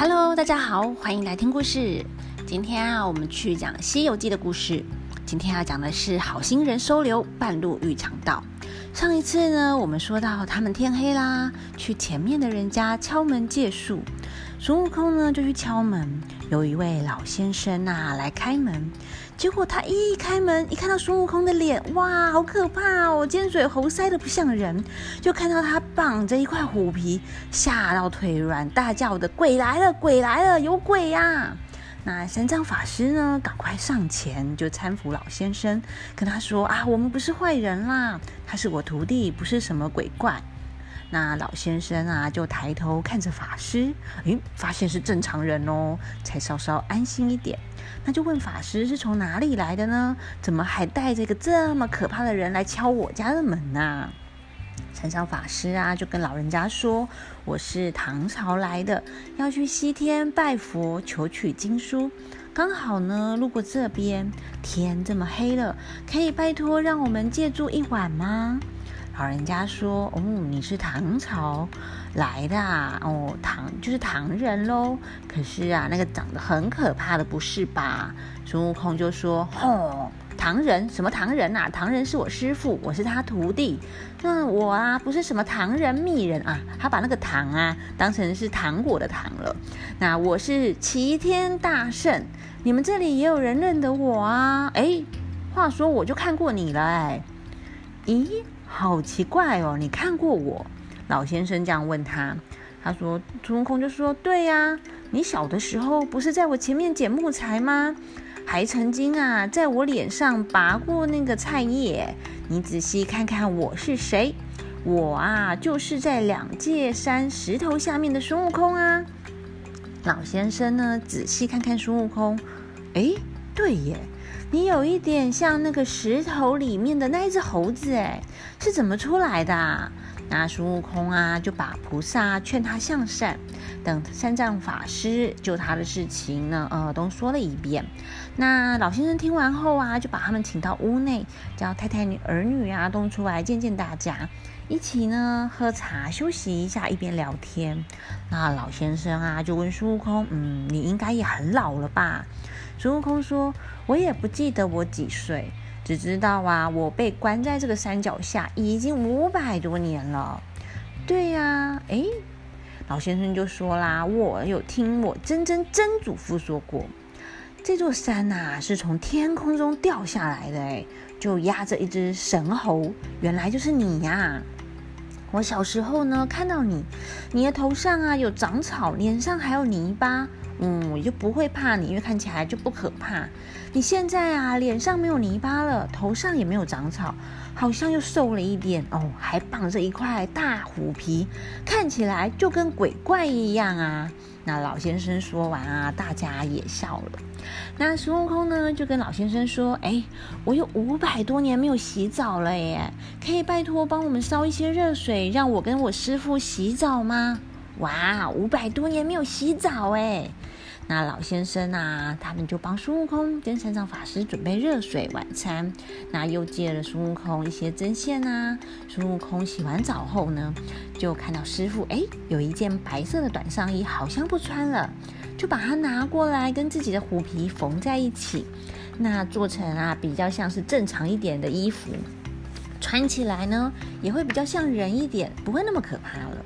Hello，大家好，欢迎来听故事。今天啊，我们去讲《西游记》的故事。今天要讲的是好心人收留，半路遇强盗。上一次呢，我们说到他们天黑啦，去前面的人家敲门借宿。孙悟空呢就去敲门，有一位老先生呐来开门。结果他一开门，一看到孙悟空的脸，哇，好可怕哦！尖嘴猴腮的不像人，就看到他绑着一块虎皮，吓到腿软，大叫的：“鬼来了，鬼来了，有鬼呀！”那三藏法师呢，赶快上前就搀扶老先生，跟他说：“啊，我们不是坏人啦，他是我徒弟，不是什么鬼怪。”那老先生啊，就抬头看着法师，诶，发现是正常人哦，才稍稍安心一点。那就问法师是从哪里来的呢？怎么还带着一个这么可怕的人来敲我家的门呢？山上法师啊，就跟老人家说：“我是唐朝来的，要去西天拜佛求取经书，刚好呢路过这边，天这么黑了，可以拜托让我们借住一晚吗？”老人家说：“哦，你是唐朝来的啊？哦，唐就是唐人喽。可是啊，那个长得很可怕的不是吧？”孙悟空就说：“吼，唐人什么唐人啊？唐人是我师傅，我是他徒弟。那我啊，不是什么唐人密人啊。他把那个唐啊当成是糖果的糖了。那我是齐天大圣，你们这里也有人认得我啊？哎，话说我就看过你了，哎，咦？”好奇怪哦！你看过我？老先生这样问他。他说：“孙悟空就说，对呀，你小的时候不是在我前面捡木材吗？还曾经啊，在我脸上拔过那个菜叶。你仔细看看我是谁？我啊，就是在两界山石头下面的孙悟空啊。”老先生呢，仔细看看孙悟空，哎，对耶。你有一点像那个石头里面的那一只猴子，哎，是怎么出来的？那孙悟空啊，就把菩萨劝他向善，等三藏法师救他的事情呢，呃，都说了一遍。那老先生听完后啊，就把他们请到屋内，叫太太女儿女啊都出来见见大家，一起呢喝茶休息一下，一边聊天。那老先生啊，就问孙悟空，嗯，你应该也很老了吧？孙悟空说：“我也不记得我几岁，只知道啊，我被关在这个山脚下已经五百多年了。”对呀，哎，老先生就说啦：“我有听我真真真祖父说过，这座山呐是从天空中掉下来的，哎，就压着一只神猴，原来就是你呀！我小时候呢看到你，你的头上啊有长草，脸上还有泥巴。”嗯，我就不会怕你，因为看起来就不可怕。你现在啊，脸上没有泥巴了，头上也没有长草，好像又瘦了一点哦，还绑着一块大虎皮，看起来就跟鬼怪一样啊。那老先生说完啊，大家也笑了。那孙悟空呢，就跟老先生说：“哎，我有五百多年没有洗澡了耶，可以拜托帮我们烧一些热水，让我跟我师傅洗澡吗？”哇，五百多年没有洗澡哎！那老先生啊，他们就帮孙悟空跟三藏法师准备热水晚餐。那又借了孙悟空一些针线啊。孙悟空洗完澡后呢，就看到师傅哎，有一件白色的短上衣，好像不穿了，就把它拿过来跟自己的虎皮缝在一起，那做成啊比较像是正常一点的衣服，穿起来呢也会比较像人一点，不会那么可怕了。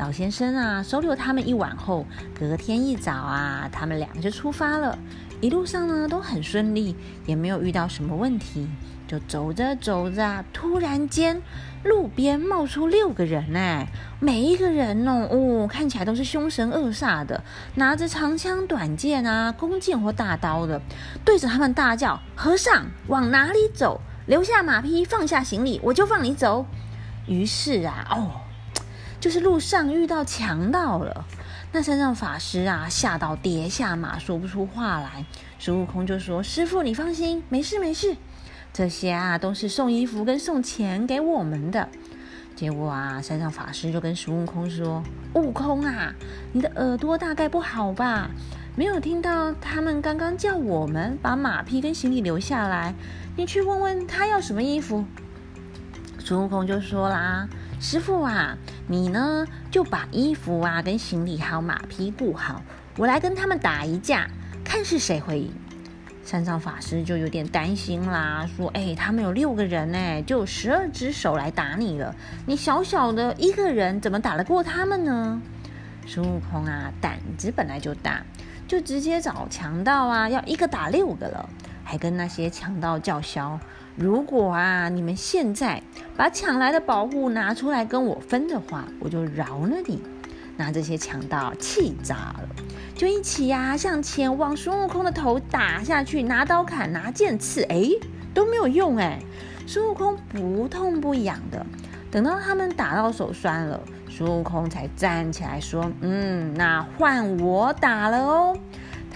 老先生啊，收留他们一晚后，隔天一早啊，他们两个就出发了。一路上呢都很顺利，也没有遇到什么问题。就走着走着，突然间路边冒出六个人哎，每一个人哦哦，看起来都是凶神恶煞的，拿着长枪短剑啊、弓箭或大刀的，对着他们大叫：“和尚往哪里走？留下马匹，放下行李，我就放你走。”于是啊，哦。就是路上遇到强盗了，那山上法师啊吓到跌下马，说不出话来。孙悟空就说：“师傅，你放心，没事没事。这些啊都是送衣服跟送钱给我们的。”结果啊，山上法师就跟孙悟空说：“悟空啊，你的耳朵大概不好吧？没有听到他们刚刚叫我们把马匹跟行李留下来，你去问问他要什么衣服。”孙悟空就说啦。师傅啊，你呢就把衣服啊跟行李还有马匹布好，我来跟他们打一架，看是谁会赢。”三藏法师就有点担心啦，说：“哎，他们有六个人呢，就有十二只手来打你了，你小小的一个人怎么打得过他们呢？”孙悟空啊，胆子本来就大，就直接找强盗啊，要一个打六个了，还跟那些强盗叫嚣：“如果啊，你们现在把抢来的宝物拿出来跟我分的话，我就饶了你。”那这些强盗气炸了。就一起呀，向前往孙悟空的头打下去，拿刀砍，拿剑刺，哎，都没有用哎。孙悟空不痛不痒的，等到他们打到手酸了，孙悟空才站起来说：“嗯，那换我打了哦。”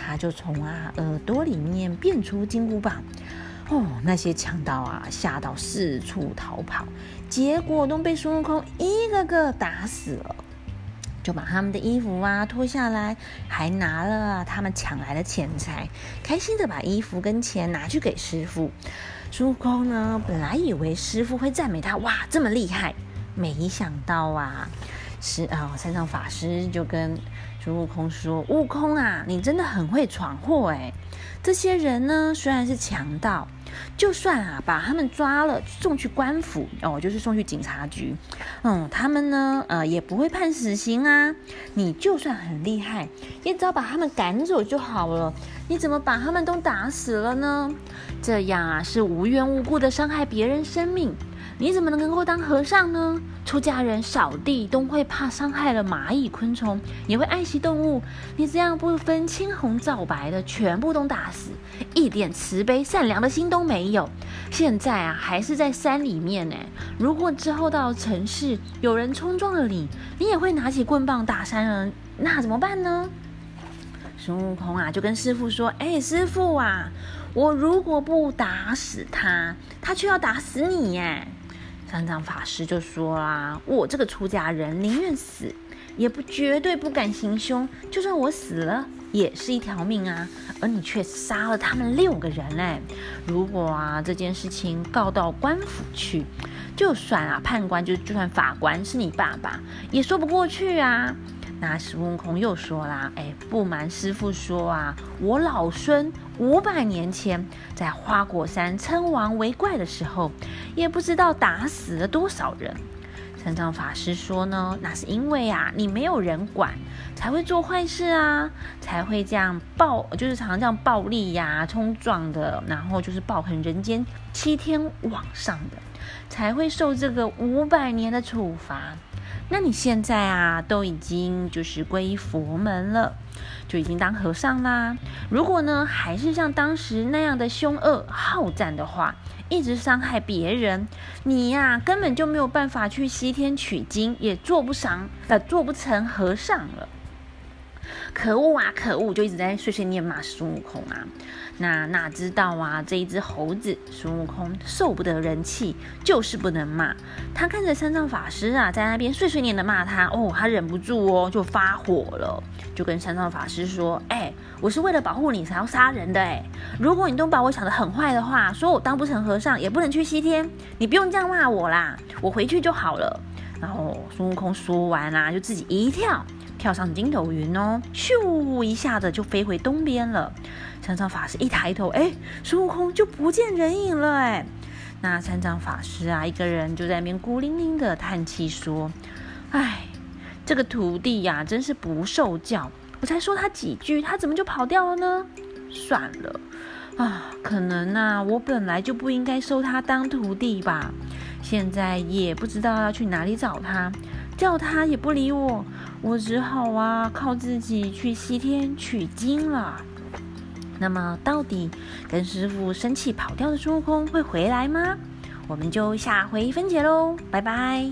他就从啊耳朵里面变出金箍棒，哦，那些强盗啊吓到四处逃跑，结果都被孙悟空一个个打死了。就把他们的衣服啊脱下来，还拿了他们抢来的钱财，开心的把衣服跟钱拿去给师傅。孙悟空呢，本来以为师傅会赞美他，哇，这么厉害，没想到啊，是啊，山上法师就跟孙悟空说：“悟空啊，你真的很会闯祸哎。这些人呢，虽然是强盗。”就算啊，把他们抓了送去官府哦，就是送去警察局，嗯，他们呢，呃，也不会判死刑啊。你就算很厉害，也只要把他们赶走就好了。你怎么把他们都打死了呢？这样啊，是无缘无故的伤害别人生命。你怎么能够当和尚呢？出家人扫地都会怕伤害了蚂蚁、昆虫，也会爱惜动物。你这样不分青红皂白的全部都打死，一点慈悲善良的心都没有。现在啊，还是在山里面呢。如果之后到城市，有人冲撞了你，你也会拿起棍棒打山人，那怎么办呢？孙悟空啊，就跟师傅说：“哎，师傅啊，我如果不打死他，他却要打死你耶。”三藏法师就说啦：“我这个出家人宁愿死，也不绝对不敢行凶。就算我死了，也是一条命啊。而你却杀了他们六个人嘞！如果啊这件事情告到官府去，就算啊判官就就算法官是你爸爸，也说不过去啊。”那孙悟空又说啦：“哎，不瞒师傅说啊，我老孙五百年前在花果山称王为怪的时候，也不知道打死了多少人。”三藏法师说呢：“那是因为啊，你没有人管，才会做坏事啊，才会这样暴，就是常常这样暴力呀、冲撞的，然后就是暴横人间、七天往上的，才会受这个五百年的处罚。”那你现在啊，都已经就是皈依佛门了，就已经当和尚啦。如果呢，还是像当时那样的凶恶好战的话，一直伤害别人，你呀根本就没有办法去西天取经，也做不上，呃，做不成和尚了。可恶啊！可恶，就一直在碎碎念骂孙悟空啊。那哪知道啊，这一只猴子孙悟空受不得人气，就是不能骂。他看着三藏法师啊，在那边碎碎念的骂他，哦，他忍不住哦，就发火了，就跟三藏法师说：“哎，我是为了保护你才要杀人的哎。如果你都把我想得很坏的话，说我当不成和尚，也不能去西天，你不用这样骂我啦，我回去就好了。”然后孙悟空说完啊，就自己一跳。跳上筋斗云哦，咻一下子就飞回东边了。三藏法师一抬头，哎，孙悟空就不见人影了。哎，那三藏法师啊，一个人就在那边孤零零的叹气说：“哎，这个徒弟呀，真是不受教。我才说他几句，他怎么就跑掉了呢？算了，啊，可能啊，我本来就不应该收他当徒弟吧。现在也不知道要去哪里找他。”叫他也不理我，我只好啊靠自己去西天取经了。那么，到底跟师傅生气跑掉的孙悟空会回来吗？我们就下回分解喽，拜拜。